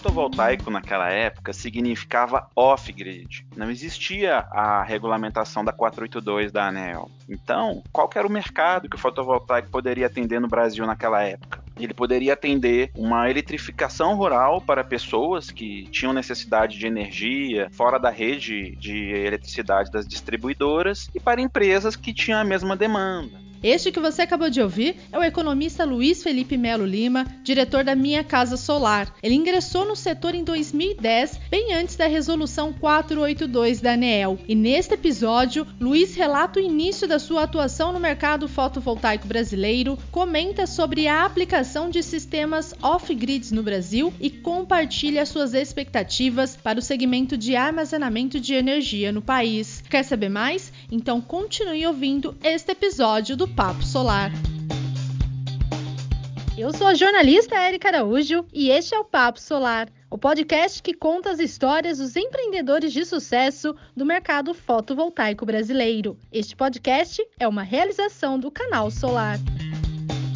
Fotovoltaico naquela época significava off-grid. Não existia a regulamentação da 482 da ANEL. Então, qual era o mercado que o fotovoltaico poderia atender no Brasil naquela época? Ele poderia atender uma eletrificação rural para pessoas que tinham necessidade de energia fora da rede de eletricidade das distribuidoras e para empresas que tinham a mesma demanda. Este que você acabou de ouvir é o economista Luiz Felipe Melo Lima, diretor da Minha Casa Solar. Ele ingressou no setor em 2010, bem antes da resolução 482 da ANEEL. E neste episódio, Luiz relata o início da sua atuação no mercado fotovoltaico brasileiro, comenta sobre a aplicação de sistemas off-grids no Brasil e compartilha suas expectativas para o segmento de armazenamento de energia no país. Quer saber mais? Então continue ouvindo este episódio do Papo Solar. Eu sou a jornalista Érica Araújo e este é o Papo Solar, o podcast que conta as histórias dos empreendedores de sucesso do mercado fotovoltaico brasileiro. Este podcast é uma realização do canal Solar.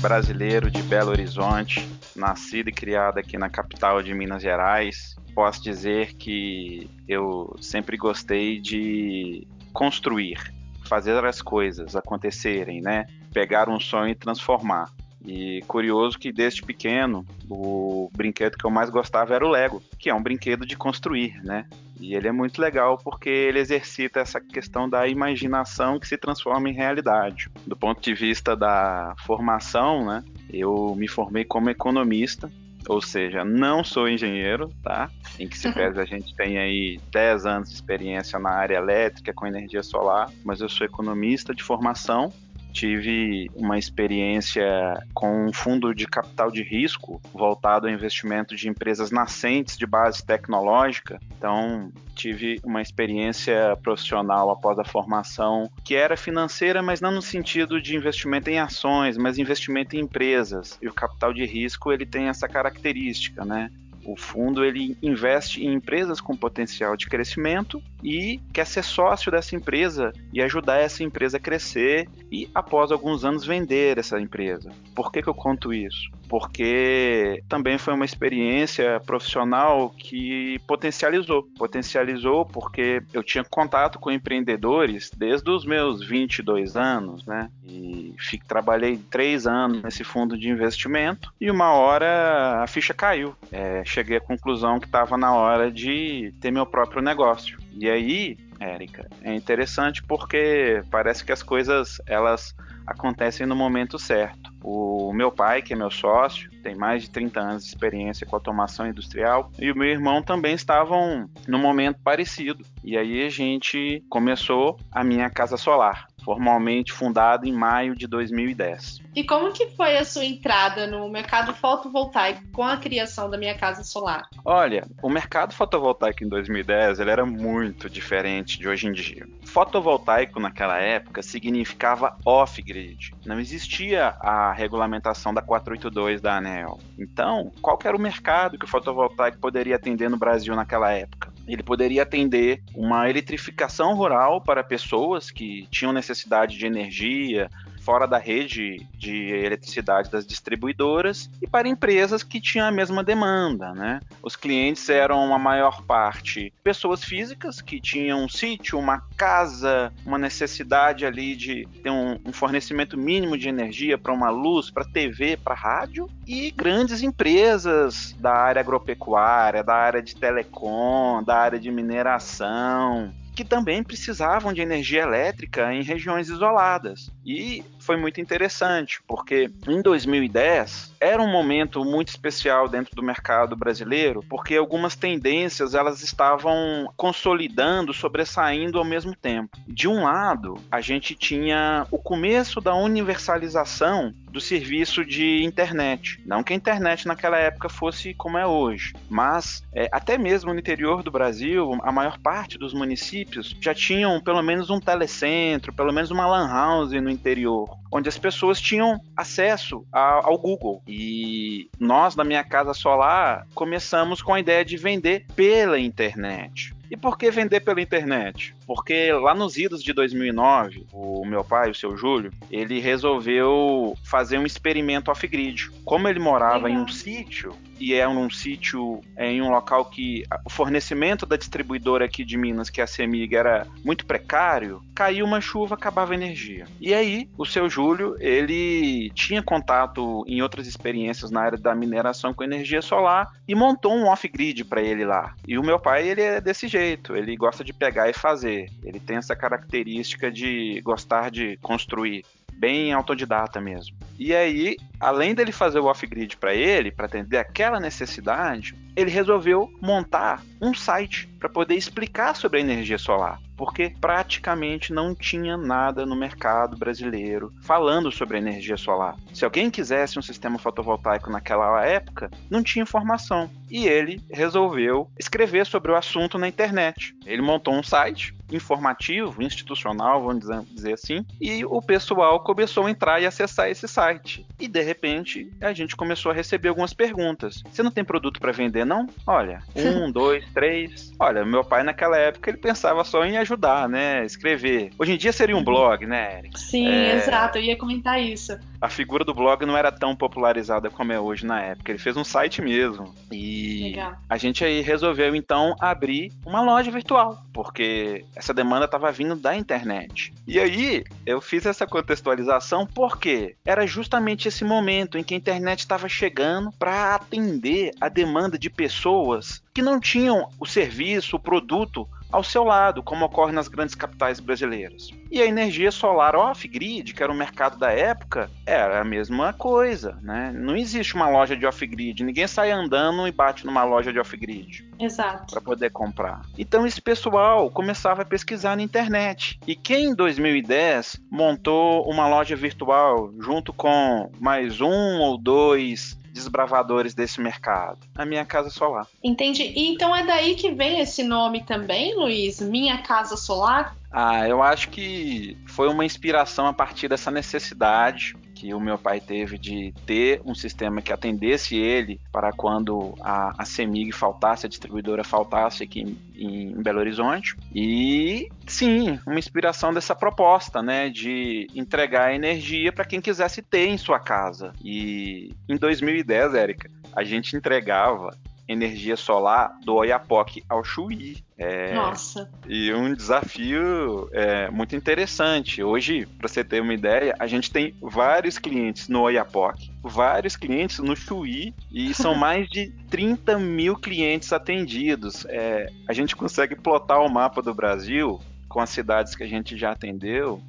Brasileiro de Belo Horizonte, nascido e criado aqui na capital de Minas Gerais, posso dizer que eu sempre gostei de construir fazer as coisas acontecerem, né? Pegar um sonho e transformar. E curioso que desde pequeno, o brinquedo que eu mais gostava era o Lego, que é um brinquedo de construir, né? E ele é muito legal porque ele exercita essa questão da imaginação que se transforma em realidade. Do ponto de vista da formação, né? Eu me formei como economista ou seja, não sou engenheiro, tá? Em que se pese a gente tem aí 10 anos de experiência na área elétrica com energia solar, mas eu sou economista de formação tive uma experiência com um fundo de capital de risco voltado ao investimento de empresas nascentes de base tecnológica. Então, tive uma experiência profissional após a formação que era financeira, mas não no sentido de investimento em ações, mas investimento em empresas. E o capital de risco ele tem essa característica, né? O fundo ele investe em empresas com potencial de crescimento e quer ser sócio dessa empresa e ajudar essa empresa a crescer e após alguns anos vender essa empresa. Por que, que eu conto isso? Porque também foi uma experiência profissional que potencializou. Potencializou porque eu tinha contato com empreendedores desde os meus 22 anos, né? E fico, trabalhei três anos nesse fundo de investimento e uma hora a ficha caiu. É, cheguei à conclusão que estava na hora de ter meu próprio negócio. E aí, Érica, é interessante porque parece que as coisas elas acontecem no momento certo. O meu pai, que é meu sócio, tem mais de 30 anos de experiência com automação industrial, e o meu irmão também estavam no momento parecido. E aí a gente começou a minha casa solar, formalmente fundada em maio de 2010. E como que foi a sua entrada no mercado fotovoltaico com a criação da minha casa solar? Olha, o mercado fotovoltaico em 2010 ele era muito diferente de hoje em dia. Fotovoltaico naquela época significava off-grid. Não existia a regulamentação da 482 da ANEL. Então, qual era o mercado que o fotovoltaico poderia atender no Brasil naquela época? Ele poderia atender uma eletrificação rural para pessoas que tinham necessidade de energia, fora da rede de eletricidade das distribuidoras e para empresas que tinham a mesma demanda, né? Os clientes eram a maior parte pessoas físicas que tinham um sítio, uma casa, uma necessidade ali de ter um, um fornecimento mínimo de energia para uma luz, para TV, para rádio e grandes empresas da área agropecuária, da área de telecom, da área de mineração, que também precisavam de energia elétrica em regiões isoladas. E foi muito interessante, porque em 2010 era um momento muito especial dentro do mercado brasileiro, porque algumas tendências elas estavam consolidando, sobressaindo ao mesmo tempo. De um lado, a gente tinha o começo da universalização do serviço de internet. Não que a internet naquela época fosse como é hoje, mas é, até mesmo no interior do Brasil, a maior parte dos municípios já tinham pelo menos um telecentro, pelo menos uma lan house no interior, onde as pessoas tinham acesso a, ao Google. E nós, na minha casa solar, começamos com a ideia de vender pela internet. E por que vender pela internet? Porque lá nos idos de 2009, o meu pai, o seu Júlio, ele resolveu fazer um experimento off-grid. Como ele morava Legal. em um sítio, e é um sítio é, em um local que o fornecimento da distribuidora aqui de Minas, que é a Semig, era muito precário, caiu uma chuva, acabava a energia. E aí, o seu Júlio, ele tinha contato em outras experiências na área da mineração com energia solar e montou um off-grid para ele lá. E o meu pai, ele é desse jeito, ele gosta de pegar e fazer. Ele tem essa característica de gostar de construir bem autodidata mesmo. E aí, além dele fazer o off-grid para ele, para atender aquela necessidade, ele resolveu montar um site para poder explicar sobre a energia solar, porque praticamente não tinha nada no mercado brasileiro falando sobre a energia solar. Se alguém quisesse um sistema fotovoltaico naquela época, não tinha informação. E ele resolveu escrever sobre o assunto na internet. Ele montou um site informativo, institucional, vamos dizer assim, e o pessoal começou a entrar e acessar esse site. E de repente a gente começou a receber algumas perguntas. Você não tem produto para vender, não? Olha, um, dois, três. Olha, meu pai naquela época ele pensava só em ajudar, né? Escrever. Hoje em dia seria um uhum. blog, né, Eric? Sim, é... exato. Eu ia comentar isso. A figura do blog não era tão popularizada como é hoje na época. Ele fez um site mesmo. E Legal. a gente aí resolveu então abrir uma loja virtual, porque essa demanda estava vindo da internet. E aí eu fiz essa contextualização porque era justamente esse momento em que a internet estava chegando para atender a demanda de pessoas que não tinham o serviço, o produto ao seu lado, como ocorre nas grandes capitais brasileiras. E a energia solar off-grid, que era o mercado da época, era a mesma coisa, né? Não existe uma loja de off-grid, ninguém sai andando e bate numa loja de off-grid. Exato. Para poder comprar. Então esse pessoal começava a pesquisar na internet. E quem em 2010 montou uma loja virtual junto com mais um ou dois desbravadores desse mercado? A minha casa solar. Entendi. E então é daí que vem esse nome também, Luiz? Minha casa solar? Ah, eu acho que foi uma inspiração a partir dessa necessidade que o meu pai teve de ter um sistema que atendesse ele para quando a, a CEMIG faltasse, a distribuidora faltasse aqui em, em Belo Horizonte. E sim, uma inspiração dessa proposta, né, de entregar energia para quem quisesse ter em sua casa. E em 2010, Érica, a gente entregava energia solar do Oiapoque ao Chuí. É, Nossa. E um desafio é, muito interessante. Hoje, para você ter uma ideia, a gente tem vários clientes no Oiapoque, vários clientes no Chuí e são mais de 30 mil clientes atendidos. É, a gente consegue plotar o mapa do Brasil com as cidades que a gente já atendeu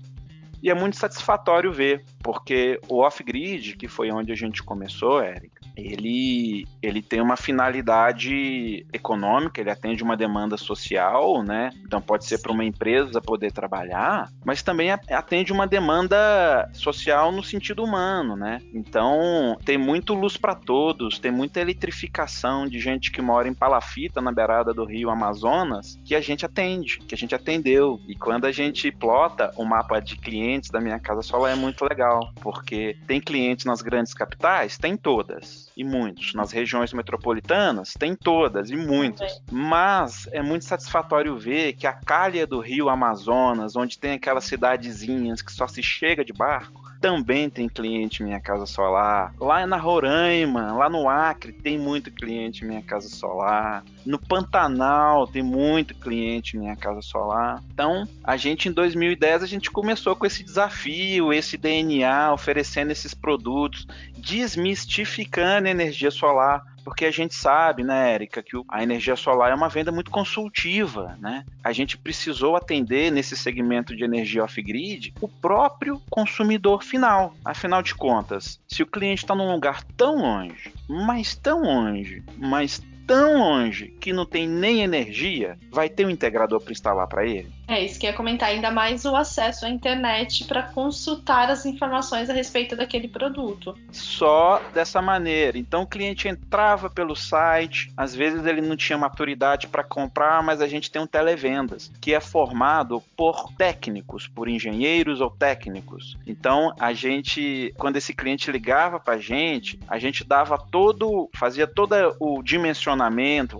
e é muito satisfatório ver, porque o off-grid, que foi onde a gente começou, Eric, ele, ele tem uma finalidade econômica, ele atende uma demanda social, né? Então pode ser para uma empresa poder trabalhar, mas também atende uma demanda social no sentido humano, né? Então tem muito luz para todos, tem muita eletrificação de gente que mora em Palafita, na beirada do Rio Amazonas, que a gente atende, que a gente atendeu. E quando a gente plota o um mapa de clientes da minha casa solar é muito legal, porque tem clientes nas grandes capitais, tem todas e muitos. Nas regiões metropolitanas, tem todas e muitos. Mas é muito satisfatório ver que a calha do rio Amazonas, onde tem aquelas cidadezinhas que só se chega de barco, também tem cliente Minha Casa Solar. Lá na Roraima, lá no Acre, tem muito cliente Minha Casa Solar. No Pantanal tem muito cliente Minha Casa Solar. Então, a gente em 2010 a gente começou com esse desafio, esse DNA, oferecendo esses produtos, desmistificando energia solar porque a gente sabe, né, Érica, que a energia solar é uma venda muito consultiva, né? A gente precisou atender nesse segmento de energia off-grid o próprio consumidor final. Afinal de contas, se o cliente está num lugar tão longe, mas tão longe, mas tão longe que não tem nem energia, vai ter um integrador para instalar para ele? É isso que ia comentar, ainda mais o acesso à internet para consultar as informações a respeito daquele produto. Só dessa maneira. Então o cliente entrava pelo site, às vezes ele não tinha maturidade para comprar, mas a gente tem um televendas que é formado por técnicos, por engenheiros ou técnicos. Então a gente, quando esse cliente ligava para a gente, a gente dava todo, fazia todo o dimensionamento,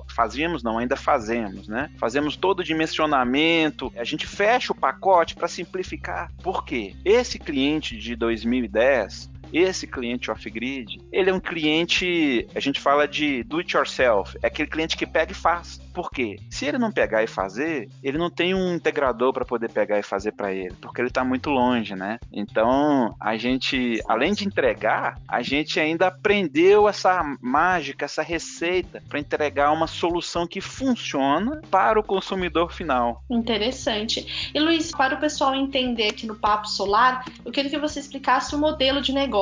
fazíamos não, ainda fazemos, né? Fazemos todo o dimensionamento a gente fecha o pacote para simplificar. Por quê? Esse cliente de 2010 esse cliente off-grid, ele é um cliente, a gente fala de do it yourself, é aquele cliente que pega e faz. Por quê? Se ele não pegar e fazer, ele não tem um integrador para poder pegar e fazer para ele, porque ele está muito longe, né? Então, a gente, além de entregar, a gente ainda aprendeu essa mágica, essa receita para entregar uma solução que funciona para o consumidor final. Interessante. E Luiz, para o pessoal entender aqui no Papo Solar, eu queria que você explicasse o modelo de negócio.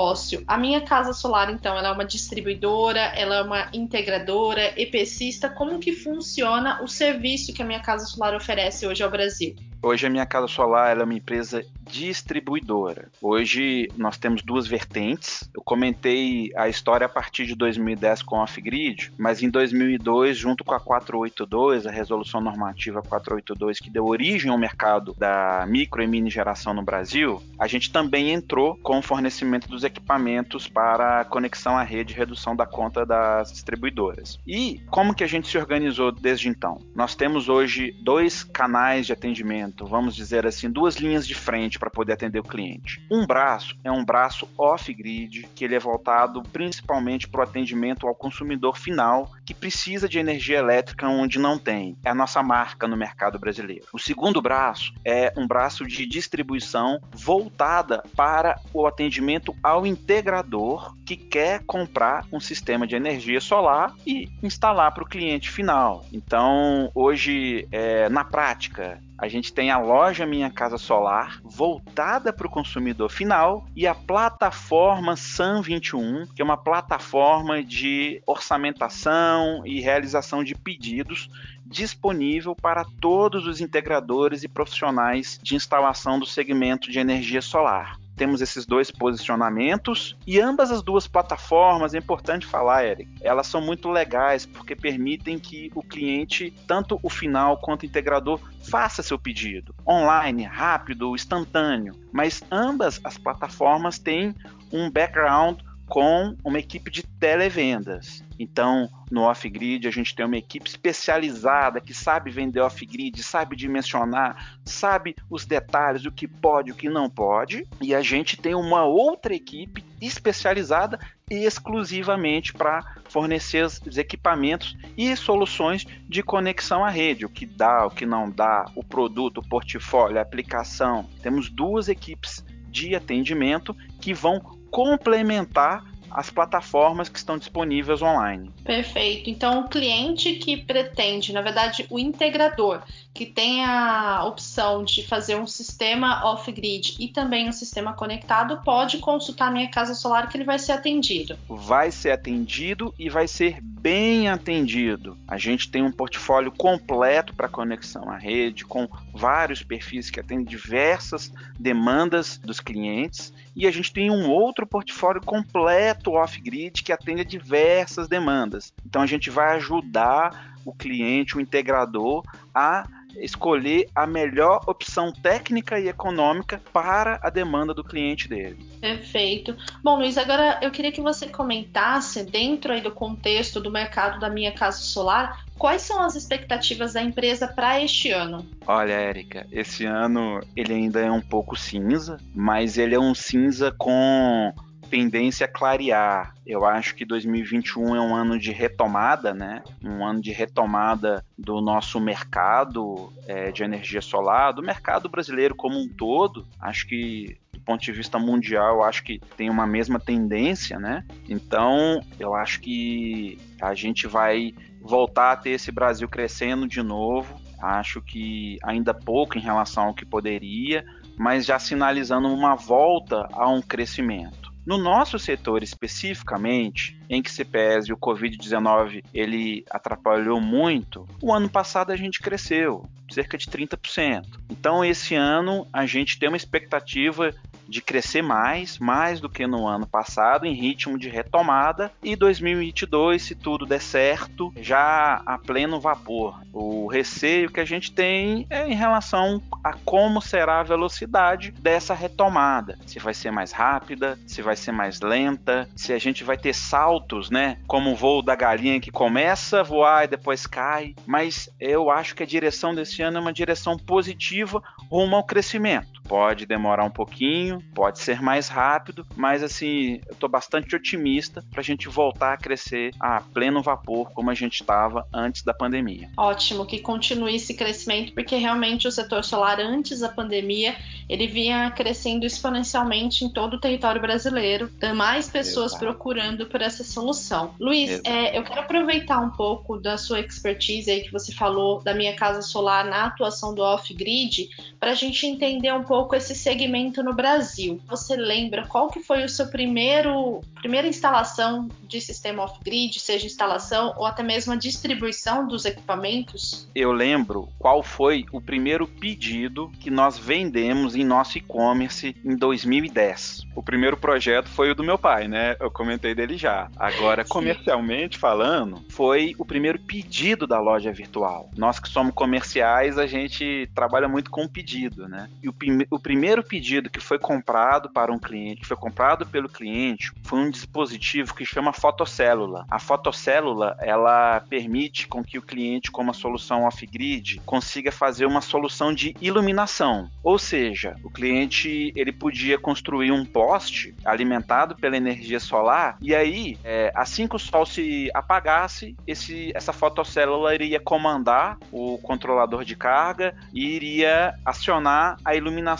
A minha casa solar, então, ela é uma distribuidora, ela é uma integradora, EPCista, como que funciona o serviço que a minha casa solar oferece hoje ao Brasil? Hoje a minha casa solar é uma empresa distribuidora. Hoje nós temos duas vertentes. Eu comentei a história a partir de 2010 com a Off-Grid, mas em 2002, junto com a 482, a resolução normativa 482 que deu origem ao mercado da micro e mini geração no Brasil, a gente também entrou com o fornecimento dos equipamentos para conexão à rede e redução da conta das distribuidoras. E como que a gente se organizou desde então? Nós temos hoje dois canais de atendimento vamos dizer assim, duas linhas de frente para poder atender o cliente. Um braço é um braço off-grid, que ele é voltado principalmente para o atendimento ao consumidor final que precisa de energia elétrica onde não tem. É a nossa marca no mercado brasileiro. O segundo braço é um braço de distribuição voltada para o atendimento ao integrador que quer comprar um sistema de energia solar e instalar para o cliente final. Então, hoje, é, na prática, a gente tem a loja Minha Casa Solar voltada para o consumidor final e a plataforma SAM21, que é uma plataforma de orçamentação e realização de pedidos disponível para todos os integradores e profissionais de instalação do segmento de energia solar temos esses dois posicionamentos e ambas as duas plataformas, é importante falar, Eric, elas são muito legais porque permitem que o cliente, tanto o final quanto o integrador, faça seu pedido online, rápido, instantâneo. Mas ambas as plataformas têm um background com uma equipe de televendas. Então, no off-grid, a gente tem uma equipe especializada que sabe vender off-grid, sabe dimensionar, sabe os detalhes, o que pode, o que não pode. E a gente tem uma outra equipe especializada exclusivamente para fornecer os equipamentos e soluções de conexão à rede, o que dá, o que não dá, o produto, o portfólio, a aplicação. Temos duas equipes de atendimento que vão complementar as plataformas que estão disponíveis online. Perfeito. Então, o cliente que pretende, na verdade, o integrador, que tem a opção de fazer um sistema off-grid e também um sistema conectado, pode consultar minha casa solar que ele vai ser atendido. Vai ser atendido e vai ser bem atendido. A gente tem um portfólio completo para conexão à rede, com vários perfis que atendem diversas demandas dos clientes, e a gente tem um outro portfólio completo off-grid que atende a diversas demandas. Então a gente vai ajudar o cliente, o integrador, a escolher a melhor opção técnica e econômica para a demanda do cliente dele. Perfeito. Bom, Luiz, agora eu queria que você comentasse, dentro aí do contexto do mercado da minha casa solar, quais são as expectativas da empresa para este ano? Olha, Érica, esse ano ele ainda é um pouco cinza, mas ele é um cinza com tendência a clarear. Eu acho que 2021 é um ano de retomada, né? Um ano de retomada do nosso mercado é, de energia solar, do mercado brasileiro como um todo. Acho que do ponto de vista mundial, acho que tem uma mesma tendência, né? Então, eu acho que a gente vai voltar a ter esse Brasil crescendo de novo. Acho que ainda pouco em relação ao que poderia, mas já sinalizando uma volta a um crescimento. No nosso setor especificamente, em que se pese o Covid-19 ele atrapalhou muito, o ano passado a gente cresceu cerca de 30%. Então esse ano a gente tem uma expectativa de crescer mais, mais do que no ano passado, em ritmo de retomada, e 2022, se tudo der certo, já a pleno vapor. O receio que a gente tem é em relação a como será a velocidade dessa retomada. Se vai ser mais rápida, se vai ser mais lenta, se a gente vai ter saltos, né? Como o voo da galinha que começa a voar e depois cai. Mas eu acho que a direção desse ano é uma direção positiva rumo ao crescimento. Pode demorar um pouquinho, pode ser mais rápido, mas assim, eu estou bastante otimista para a gente voltar a crescer a pleno vapor como a gente estava antes da pandemia. Ótimo, que continue esse crescimento, porque realmente o setor solar antes da pandemia ele vinha crescendo exponencialmente em todo o território brasileiro, tem mais pessoas Exato. procurando por essa solução. Luiz, é, eu quero aproveitar um pouco da sua expertise aí que você falou da minha casa solar na atuação do off-grid, para a gente entender um pouco esse segmento no Brasil. Você lembra qual que foi o seu primeiro primeira instalação de sistema off-grid, seja instalação ou até mesmo a distribuição dos equipamentos? Eu lembro qual foi o primeiro pedido que nós vendemos em nosso e-commerce em 2010. O primeiro projeto foi o do meu pai, né? Eu comentei dele já. Agora, Sim. comercialmente falando, foi o primeiro pedido da loja virtual. Nós que somos comerciais, a gente trabalha muito com pedido, né? E o, o primeiro pedido que foi comprado para um cliente, que foi comprado pelo cliente, foi um dispositivo que chama fotocélula. A fotocélula, ela permite com que o cliente, com uma solução off-grid, consiga fazer uma solução de iluminação. Ou seja, o cliente ele podia construir um poste alimentado pela energia solar e aí, é, assim que o sol se apagasse, esse, essa fotocélula iria comandar o controlador de carga e iria acionar a iluminação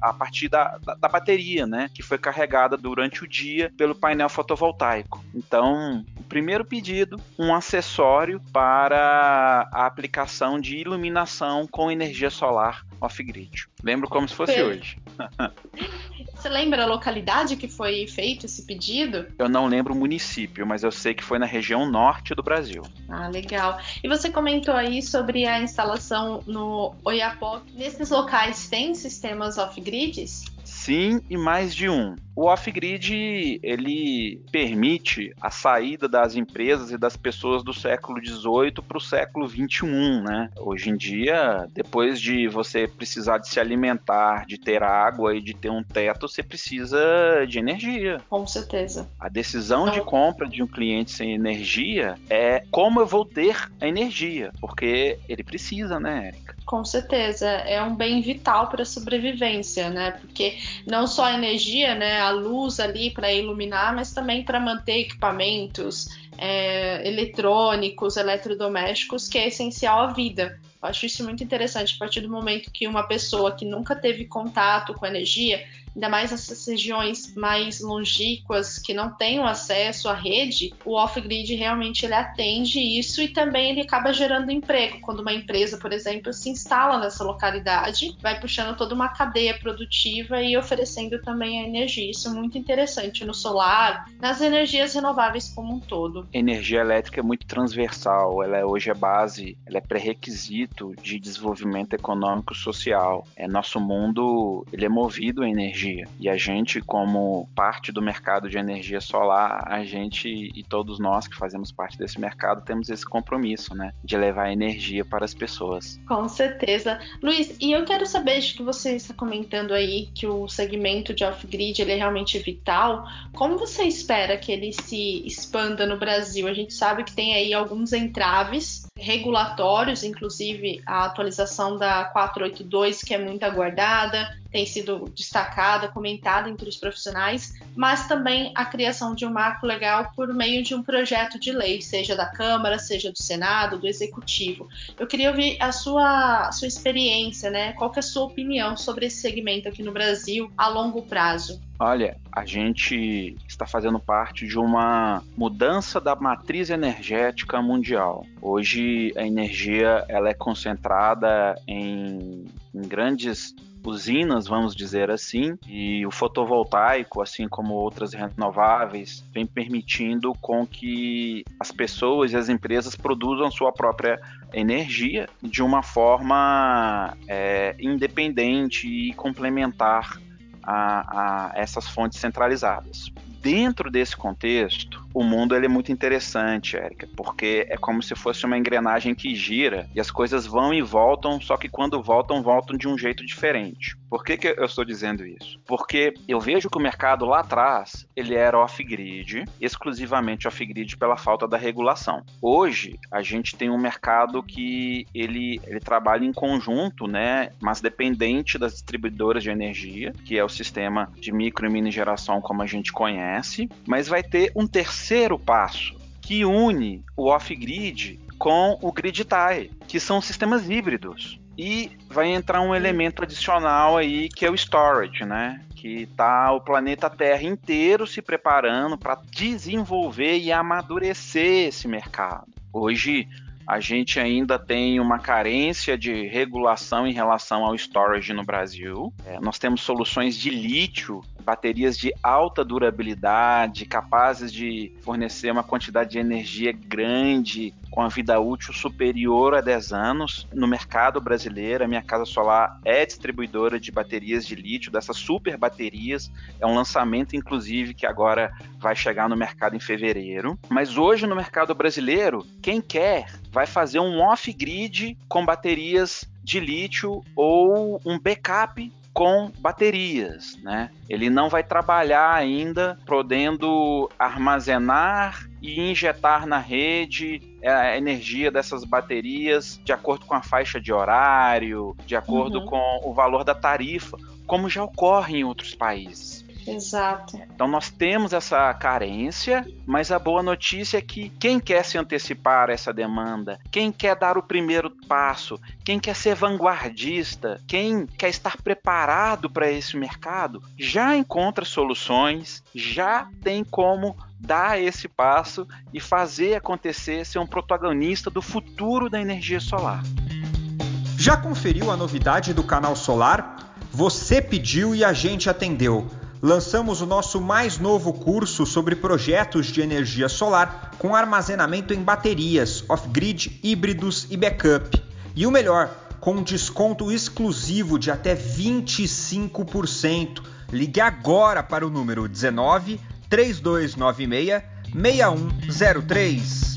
a partir da, da, da bateria, né, que foi carregada durante o dia pelo painel fotovoltaico. Então, primeiro pedido, um acessório para a aplicação de iluminação com energia solar off-grid. Lembro como se fosse hoje. Você lembra a localidade que foi feito esse pedido? Eu não lembro o município, mas eu sei que foi na região norte do Brasil. Ah, legal. E você comentou aí sobre a instalação no Oiapoque. Nesses locais tem sistemas off-grids? Sim, e mais de um. O off-grid ele permite a saída das empresas e das pessoas do século XVIII para o século XXI, né? Hoje em dia, depois de você precisar de se alimentar, de ter água e de ter um teto, você precisa de energia. Com certeza. A decisão de compra de um cliente sem energia é como eu vou ter a energia, porque ele precisa, né, Érica? Com certeza, é um bem vital para a sobrevivência, né? Porque não só a energia, né, a luz ali para iluminar, mas também para manter equipamentos é, eletrônicos, eletrodomésticos, que é essencial à vida. Eu acho isso muito interessante. A partir do momento que uma pessoa que nunca teve contato com energia ainda mais nessas regiões mais longínquas que não o acesso à rede, o off-grid realmente ele atende isso e também ele acaba gerando emprego. Quando uma empresa, por exemplo, se instala nessa localidade, vai puxando toda uma cadeia produtiva e oferecendo também a energia. Isso é muito interessante no solar, nas energias renováveis como um todo. Energia elétrica é muito transversal, ela é, hoje é base, ela é pré-requisito de desenvolvimento econômico social. É, nosso mundo ele é movido a energia energia. E a gente, como parte do mercado de energia solar, a gente e todos nós que fazemos parte desse mercado temos esse compromisso, né, de levar energia para as pessoas. Com certeza. Luiz, e eu quero saber de que você está comentando aí que o segmento de off-grid ele é realmente vital. Como você espera que ele se expanda no Brasil? A gente sabe que tem aí alguns entraves regulatórios, inclusive a atualização da 482, que é muito aguardada, tem sido destacada, comentada entre os profissionais, mas também a criação de um marco legal por meio de um projeto de lei, seja da Câmara, seja do Senado, do Executivo. Eu queria ouvir a sua, a sua experiência, né? Qual é a sua opinião sobre esse segmento aqui no Brasil a longo prazo? Olha, a gente está fazendo parte de uma mudança da matriz energética mundial. Hoje a energia ela é concentrada em, em grandes usinas, vamos dizer assim, e o fotovoltaico, assim como outras renováveis, vem permitindo com que as pessoas e as empresas produzam sua própria energia de uma forma é, independente e complementar a, a essas fontes centralizadas. Dentro desse contexto, o mundo ele é muito interessante, Érica, porque é como se fosse uma engrenagem que gira e as coisas vão e voltam, só que quando voltam, voltam de um jeito diferente. Por que, que eu estou dizendo isso? Porque eu vejo que o mercado lá atrás ele era off-grid, exclusivamente off-grid pela falta da regulação. Hoje a gente tem um mercado que ele, ele trabalha em conjunto, né, mas dependente das distribuidoras de energia, que é o sistema de micro e mini geração como a gente conhece, mas vai ter um terceiro terceiro passo, que une o off-grid com o grid tie, que são sistemas híbridos. E vai entrar um elemento adicional aí que é o storage, né? Que tá o planeta Terra inteiro se preparando para desenvolver e amadurecer esse mercado. Hoje a gente ainda tem uma carência de regulação em relação ao storage no Brasil. É, nós temos soluções de lítio baterias de alta durabilidade, capazes de fornecer uma quantidade de energia grande, com a vida útil superior a 10 anos. No mercado brasileiro, a minha casa solar é distribuidora de baterias de lítio, dessas super baterias. É um lançamento, inclusive, que agora vai chegar no mercado em fevereiro. Mas hoje, no mercado brasileiro, quem quer vai fazer um off-grid com baterias de lítio ou um backup com baterias, né? Ele não vai trabalhar ainda podendo armazenar e injetar na rede a energia dessas baterias de acordo com a faixa de horário, de acordo uhum. com o valor da tarifa, como já ocorre em outros países. Exato. Então nós temos essa carência, mas a boa notícia é que quem quer se antecipar a essa demanda, quem quer dar o primeiro passo, quem quer ser vanguardista, quem quer estar preparado para esse mercado, já encontra soluções, já tem como dar esse passo e fazer acontecer, ser um protagonista do futuro da energia solar. Já conferiu a novidade do canal Solar? Você pediu e a gente atendeu lançamos o nosso mais novo curso sobre projetos de energia solar com armazenamento em baterias, off-grid, híbridos e backup. E o melhor, com um desconto exclusivo de até 25%. Ligue agora para o número 19 3296 6103.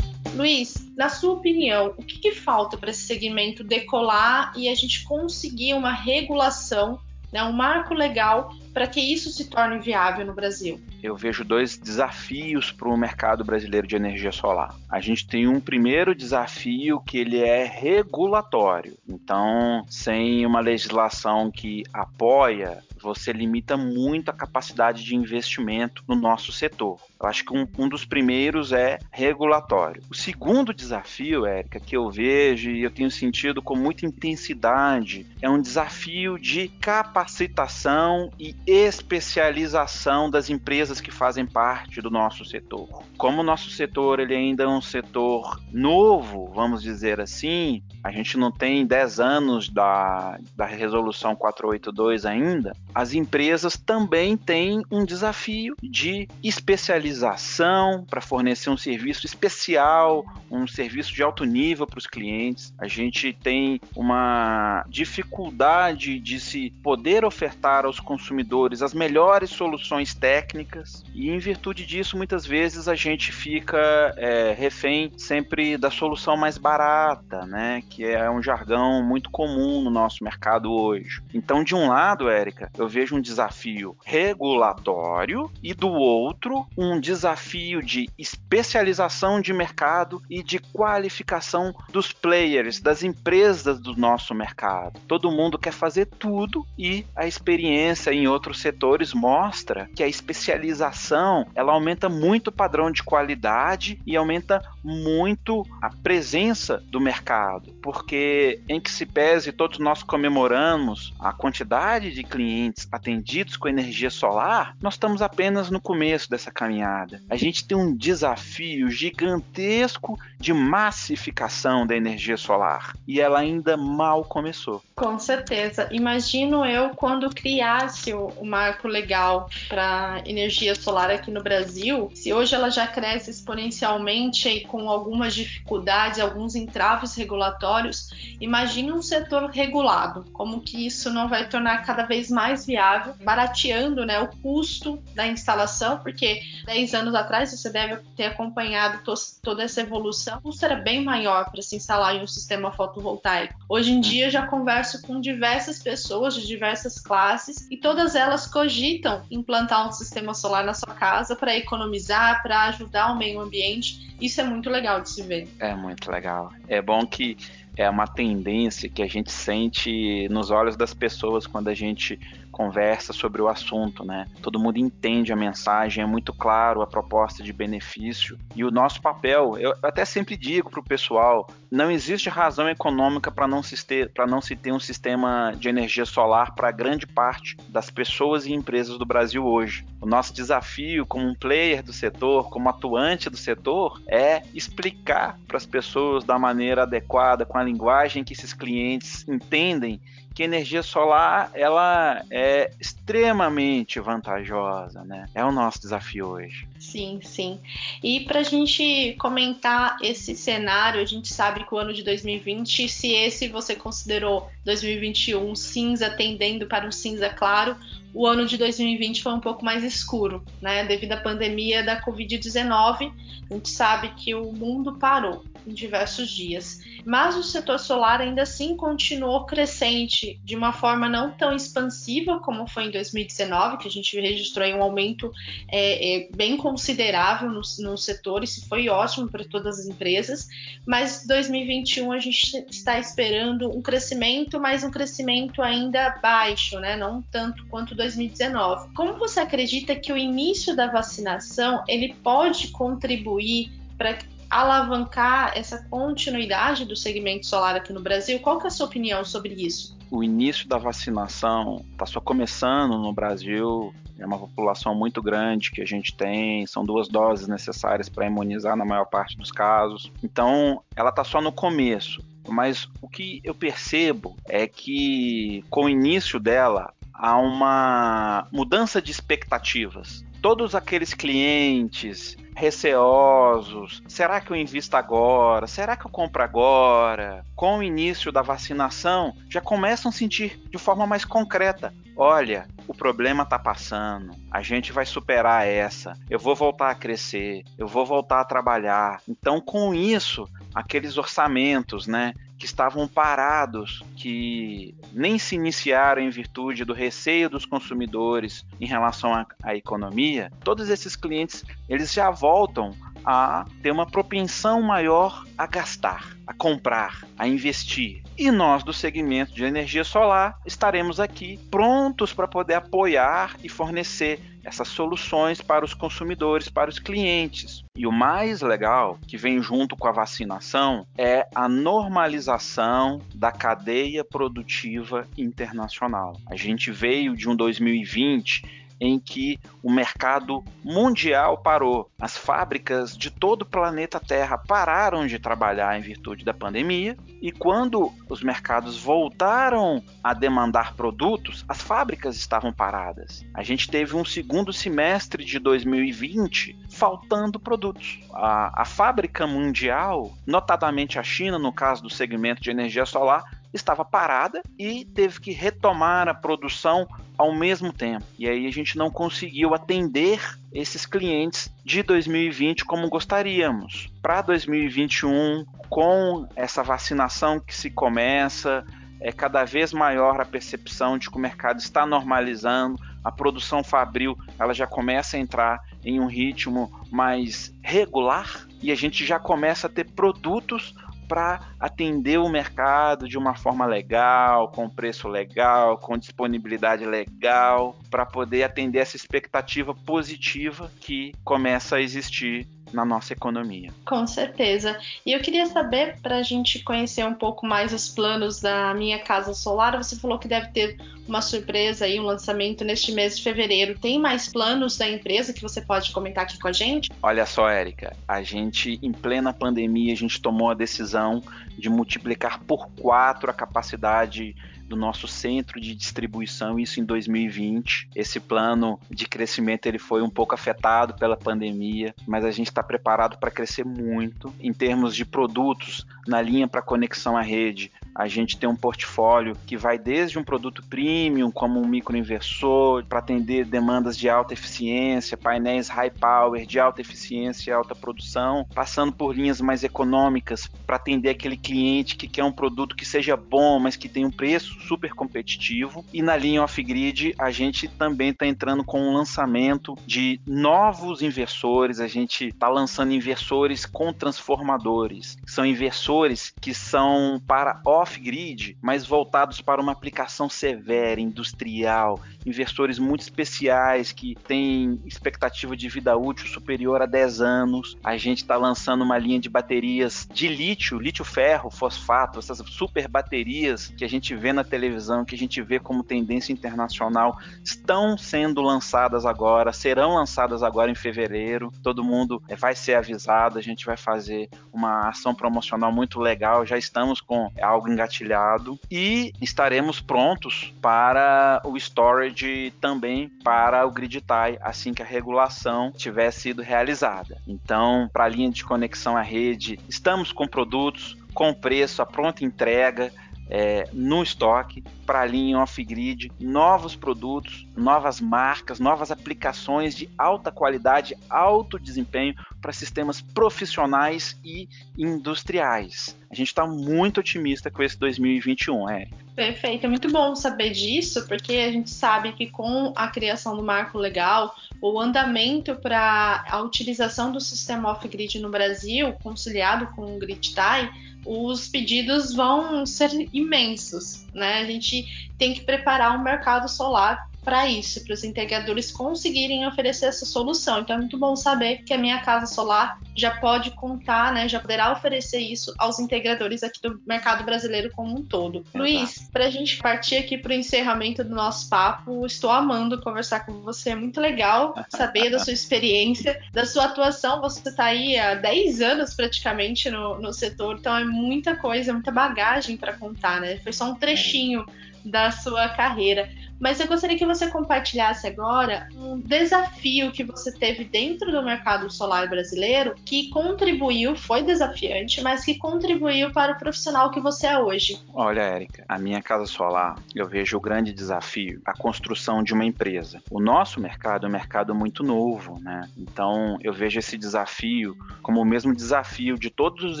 Luiz, na sua opinião, o que, que falta para esse segmento decolar e a gente conseguir uma regulação né, um marco legal para que isso se torne viável no Brasil? Eu vejo dois desafios para o mercado brasileiro de energia solar. A gente tem um primeiro desafio que ele é regulatório. Então, sem uma legislação que apoia você limita muito a capacidade de investimento no nosso setor. Eu acho que um, um dos primeiros é regulatório. O segundo desafio, Érica, que eu vejo e eu tenho sentido com muita intensidade, é um desafio de capacitação e especialização das empresas que fazem parte do nosso setor. Como o nosso setor ele ainda é um setor novo, vamos dizer assim, a gente não tem 10 anos da, da resolução 482 ainda, as empresas também têm um desafio de especialização para fornecer um serviço especial, um serviço de alto nível para os clientes. A gente tem uma dificuldade de se poder ofertar aos consumidores as melhores soluções técnicas e, em virtude disso, muitas vezes a gente fica é, refém sempre da solução mais barata, né? Que é um jargão muito comum no nosso mercado hoje. Então, de um lado, Érica, eu vejo um desafio regulatório e do outro um desafio de especialização de mercado e de qualificação dos players, das empresas do nosso mercado. Todo mundo quer fazer tudo e a experiência em outros setores mostra que a especialização ela aumenta muito o padrão de qualidade e aumenta muito a presença do mercado, porque em que se pese todos nós comemoramos a quantidade de clientes clientes atendidos com energia solar, nós estamos apenas no começo dessa caminhada. A gente tem um desafio gigantesco de massificação da energia solar e ela ainda mal começou. Com certeza. Imagino eu quando criasse o marco legal para energia solar aqui no Brasil, se hoje ela já cresce exponencialmente e com algumas dificuldades, alguns entraves regulatórios, imagine um setor regulado, como que isso não vai tornar cada vez mais viável, barateando né, o custo da instalação, porque 10 anos atrás você deve ter acompanhado to toda essa evolução, o custo era bem maior para se instalar em um sistema fotovoltaico. Hoje em dia já converso com diversas pessoas de diversas classes e todas elas cogitam implantar um sistema solar na sua casa para economizar, para ajudar o meio ambiente. Isso é muito legal de se ver. É muito legal. É bom que é uma tendência que a gente sente nos olhos das pessoas quando a gente conversa sobre o assunto, né? Todo mundo entende a mensagem, é muito claro a proposta de benefício e o nosso papel. Eu até sempre digo para o pessoal, não existe razão econômica para não se ter, para não se ter um sistema de energia solar para grande parte das pessoas e empresas do Brasil hoje. O nosso desafio como um player do setor, como atuante do setor, é explicar para as pessoas da maneira adequada, com a linguagem que esses clientes entendem que a energia solar ela é extremamente vantajosa, né? É o nosso desafio hoje. Sim, sim. E para a gente comentar esse cenário, a gente sabe que o ano de 2020, se esse você considerou 2021 cinza tendendo para um cinza claro, o ano de 2020 foi um pouco mais escuro, né? Devido à pandemia da Covid-19, a gente sabe que o mundo parou em diversos dias. Mas o setor solar ainda assim continuou crescente de uma forma não tão expansiva como foi em 2019, que a gente registrou um aumento é, é, bem considerável no, no setor, isso foi ótimo para todas as empresas. Mas 2021 a gente está esperando um crescimento, mas um crescimento ainda baixo, né? Não tanto quanto 2019. Como você acredita que o início da vacinação ele pode contribuir para alavancar essa continuidade do segmento solar aqui no Brasil? Qual que é a sua opinião sobre isso? O início da vacinação está só começando no Brasil. É uma população muito grande que a gente tem, são duas doses necessárias para imunizar na maior parte dos casos. Então, ela está só no começo. Mas o que eu percebo é que com o início dela, há uma mudança de expectativas. Todos aqueles clientes receosos, será que eu invisto agora? Será que eu compro agora? Com o início da vacinação, já começam a sentir de forma mais concreta: olha, o problema está passando, a gente vai superar essa, eu vou voltar a crescer, eu vou voltar a trabalhar. Então, com isso, aqueles orçamentos, né, que estavam parados, que nem se iniciaram em virtude do receio dos consumidores em relação à, economia, todos esses clientes eles já voltam a ter uma propensão maior a gastar, a comprar, a investir. E nós do segmento de energia solar estaremos aqui prontos para poder apoiar e fornecer essas soluções para os consumidores, para os clientes. E o mais legal que vem junto com a vacinação é a normalização da cadeia produtiva internacional. A gente veio de um 2020 em que o mercado mundial parou. As fábricas de todo o planeta Terra pararam de trabalhar em virtude da pandemia, e quando os mercados voltaram a demandar produtos, as fábricas estavam paradas. A gente teve um segundo semestre de 2020 faltando produtos. A, a fábrica mundial, notadamente a China, no caso do segmento de energia solar, estava parada e teve que retomar a produção ao mesmo tempo. E aí a gente não conseguiu atender esses clientes de 2020 como gostaríamos. Para 2021, com essa vacinação que se começa, é cada vez maior a percepção de que o mercado está normalizando, a produção fabril ela já começa a entrar em um ritmo mais regular e a gente já começa a ter produtos para atender o mercado de uma forma legal, com preço legal, com disponibilidade legal, para poder atender essa expectativa positiva que começa a existir na nossa economia. Com certeza. E eu queria saber, para a gente conhecer um pouco mais os planos da minha casa solar, você falou que deve ter uma surpresa aí, um lançamento neste mês de fevereiro. Tem mais planos da empresa que você pode comentar aqui com a gente? Olha só, Érica, a gente, em plena pandemia, a gente tomou a decisão de multiplicar por quatro a capacidade do nosso centro de distribuição, isso em 2020. Esse plano de crescimento ele foi um pouco afetado pela pandemia, mas a gente está preparado para crescer muito. Em termos de produtos, na linha para conexão à rede, a gente tem um portfólio que vai desde um produto premium, como um microinversor, para atender demandas de alta eficiência, painéis high power, de alta eficiência e alta produção, passando por linhas mais econômicas, para atender aquele cliente que quer um produto que seja bom, mas que tem um preço super competitivo. E na linha off-grid, a gente também está entrando com um lançamento de novos inversores, a gente está lançando inversores com transformadores. São inversores que são para off-grid, mas voltados para uma aplicação severa, industrial, inversores muito especiais que têm expectativa de vida útil superior a 10 anos. A gente está lançando uma linha de baterias de lítio, lítio-ferro, fosfato, essas super baterias que a gente vê na televisão, que a gente vê como tendência internacional, estão sendo lançadas agora, serão lançadas agora em fevereiro. Todo mundo vai ser avisado, a gente vai fazer uma ação promocional muito legal, já estamos com algo engatilhado e estaremos prontos para o storage também para o GridTie assim que a regulação tiver sido realizada. Então, para a linha de conexão à rede, estamos com produtos com preço, a pronta entrega, é, no estoque para a linha off-grid, novos produtos, novas marcas, novas aplicações de alta qualidade, alto desempenho para sistemas profissionais e industriais. A gente está muito otimista com esse 2021, Érica. Perfeito, é muito bom saber disso, porque a gente sabe que com a criação do marco legal, o andamento para a utilização do sistema off-grid no Brasil, conciliado com o GridTie, os pedidos vão ser imensos, né? A gente tem que preparar um mercado solar para isso, para os integradores conseguirem oferecer essa solução. Então é muito bom saber que a minha casa solar já pode contar, né, já poderá oferecer isso aos integradores aqui do mercado brasileiro como um todo. Exato. Luiz, para a gente partir aqui para o encerramento do nosso papo, estou amando conversar com você, é muito legal saber da sua experiência, da sua atuação. Você está aí há 10 anos praticamente no, no setor, então é muita coisa, muita bagagem para contar, né? Foi só um trechinho da sua carreira. Mas eu gostaria que você compartilhasse agora um desafio que você teve dentro do mercado solar brasileiro que contribuiu, foi desafiante, mas que contribuiu para o profissional que você é hoje. Olha, Érica, a minha casa solar, eu vejo o grande desafio, a construção de uma empresa. O nosso mercado é um mercado muito novo, né? Então, eu vejo esse desafio como o mesmo desafio de todos os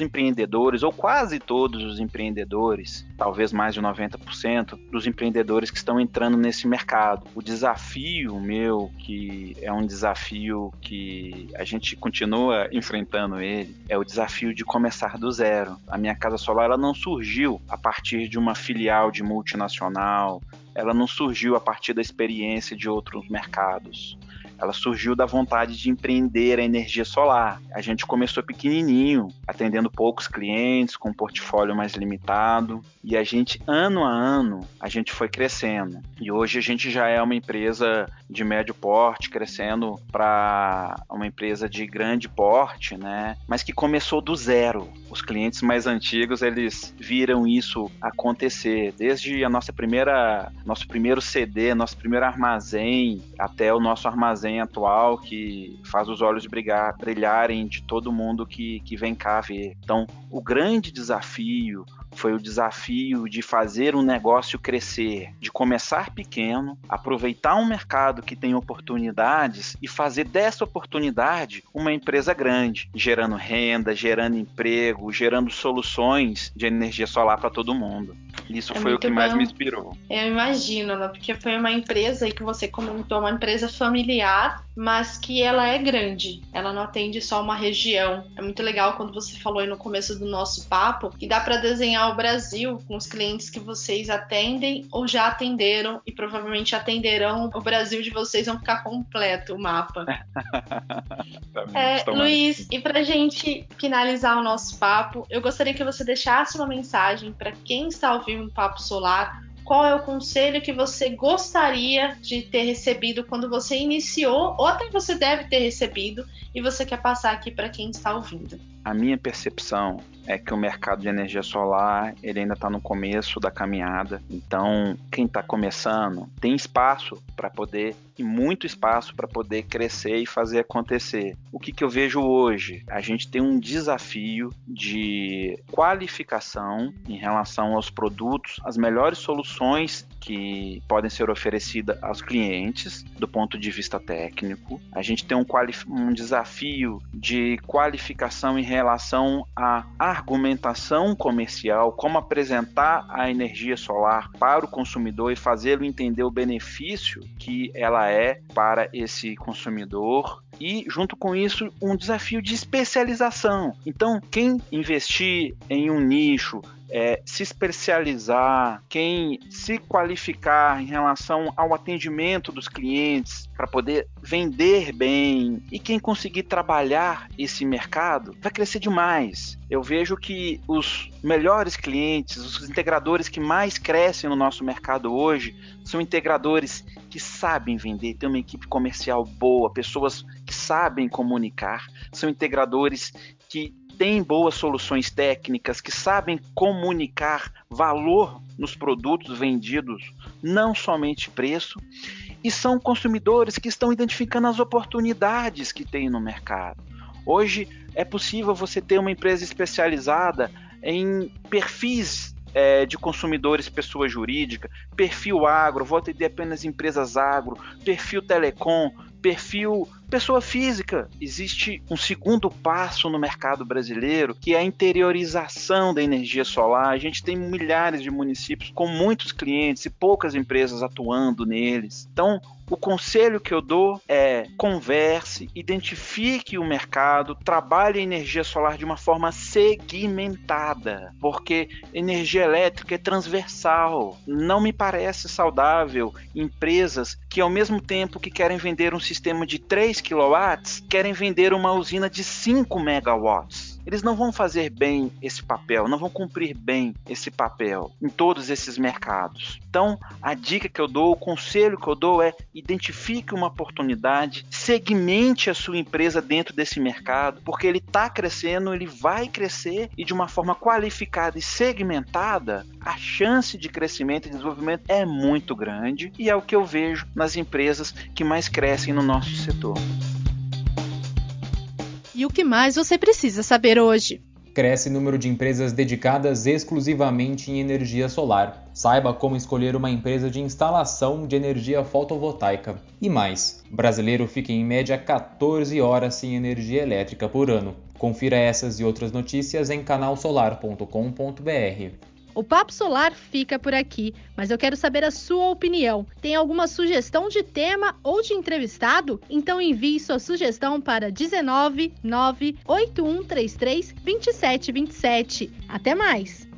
empreendedores, ou quase todos os empreendedores, talvez mais de 90% dos empreendedores que estão entrando nesse mercado. O desafio meu, que é um desafio que a gente continua enfrentando ele, é o desafio de começar do zero. A minha casa solar ela não surgiu a partir de uma filial de multinacional, ela não surgiu a partir da experiência de outros mercados ela surgiu da vontade de empreender a energia solar. A gente começou pequenininho, atendendo poucos clientes, com um portfólio mais limitado, e a gente, ano a ano, a gente foi crescendo. E hoje a gente já é uma empresa de médio porte, crescendo para uma empresa de grande porte, né? Mas que começou do zero. Os clientes mais antigos, eles viram isso acontecer, desde a nossa primeira, nosso primeiro CD, nosso primeiro armazém, até o nosso armazém atual que faz os olhos brilhar, brilharem de todo mundo que, que vem cá ver. Então, o grande desafio foi o desafio de fazer um negócio crescer, de começar pequeno, aproveitar um mercado que tem oportunidades e fazer dessa oportunidade uma empresa grande, gerando renda, gerando emprego, gerando soluções de energia solar para todo mundo. Isso é foi o que bom. mais me inspirou. Eu imagino, né? porque foi uma empresa que você comentou, uma empresa familiar, mas que ela é grande. Ela não atende só uma região. É muito legal quando você falou aí no começo do nosso papo que dá para desenhar Enel Brasil, com os clientes que vocês atendem ou já atenderam e provavelmente atenderão o Brasil de vocês, vão ficar completo o mapa. é, Luiz, e para gente finalizar o nosso papo, eu gostaria que você deixasse uma mensagem para quem está ouvindo o Papo Solar qual é o conselho que você gostaria de ter recebido quando você iniciou, ou até você deve ter recebido, e você quer passar aqui para quem está ouvindo? A minha percepção é que o mercado de energia solar ele ainda está no começo da caminhada. Então, quem está começando tem espaço para poder e muito espaço para poder crescer e fazer acontecer. O que, que eu vejo hoje? A gente tem um desafio de qualificação em relação aos produtos, as melhores soluções que podem ser oferecidas aos clientes do ponto de vista técnico. A gente tem um, um desafio de qualificação em relação à argumentação comercial, como apresentar a energia solar para o consumidor e fazê-lo entender o benefício que ela é para esse consumidor e, junto com isso, um desafio de especialização. Então, quem investir em um nicho, é, se especializar, quem se qualificar em relação ao atendimento dos clientes para poder vender bem e quem conseguir trabalhar esse mercado vai crescer demais. Eu vejo que os melhores clientes, os integradores que mais crescem no nosso mercado hoje, são integradores que sabem vender, têm uma equipe comercial boa, pessoas que sabem comunicar, são integradores que têm boas soluções técnicas, que sabem comunicar valor nos produtos vendidos, não somente preço, e são consumidores que estão identificando as oportunidades que tem no mercado. Hoje é possível você ter uma empresa especializada em perfis é, de consumidores pessoa jurídica, perfil agro, vou atender apenas empresas agro, perfil telecom, perfil pessoa física. Existe um segundo passo no mercado brasileiro, que é a interiorização da energia solar. A gente tem milhares de municípios com muitos clientes e poucas empresas atuando neles. Então, o conselho que eu dou é converse, identifique o mercado, trabalhe a energia solar de uma forma segmentada, porque energia elétrica é transversal. Não me parece saudável empresas que ao mesmo tempo que querem vender um sistema de 3 kW, querem vender uma usina de 5 megawatts eles não vão fazer bem esse papel, não vão cumprir bem esse papel em todos esses mercados. Então, a dica que eu dou, o conselho que eu dou é identifique uma oportunidade, segmente a sua empresa dentro desse mercado, porque ele está crescendo, ele vai crescer e de uma forma qualificada e segmentada, a chance de crescimento e desenvolvimento é muito grande e é o que eu vejo nas empresas que mais crescem no nosso setor. E o que mais você precisa saber hoje? Cresce o número de empresas dedicadas exclusivamente em energia solar. Saiba como escolher uma empresa de instalação de energia fotovoltaica. E mais, brasileiro fica em média 14 horas sem energia elétrica por ano. Confira essas e outras notícias em canalsolar.com.br. O Papo Solar fica por aqui, mas eu quero saber a sua opinião. Tem alguma sugestão de tema ou de entrevistado? Então envie sua sugestão para 19 98133 2727. Até mais!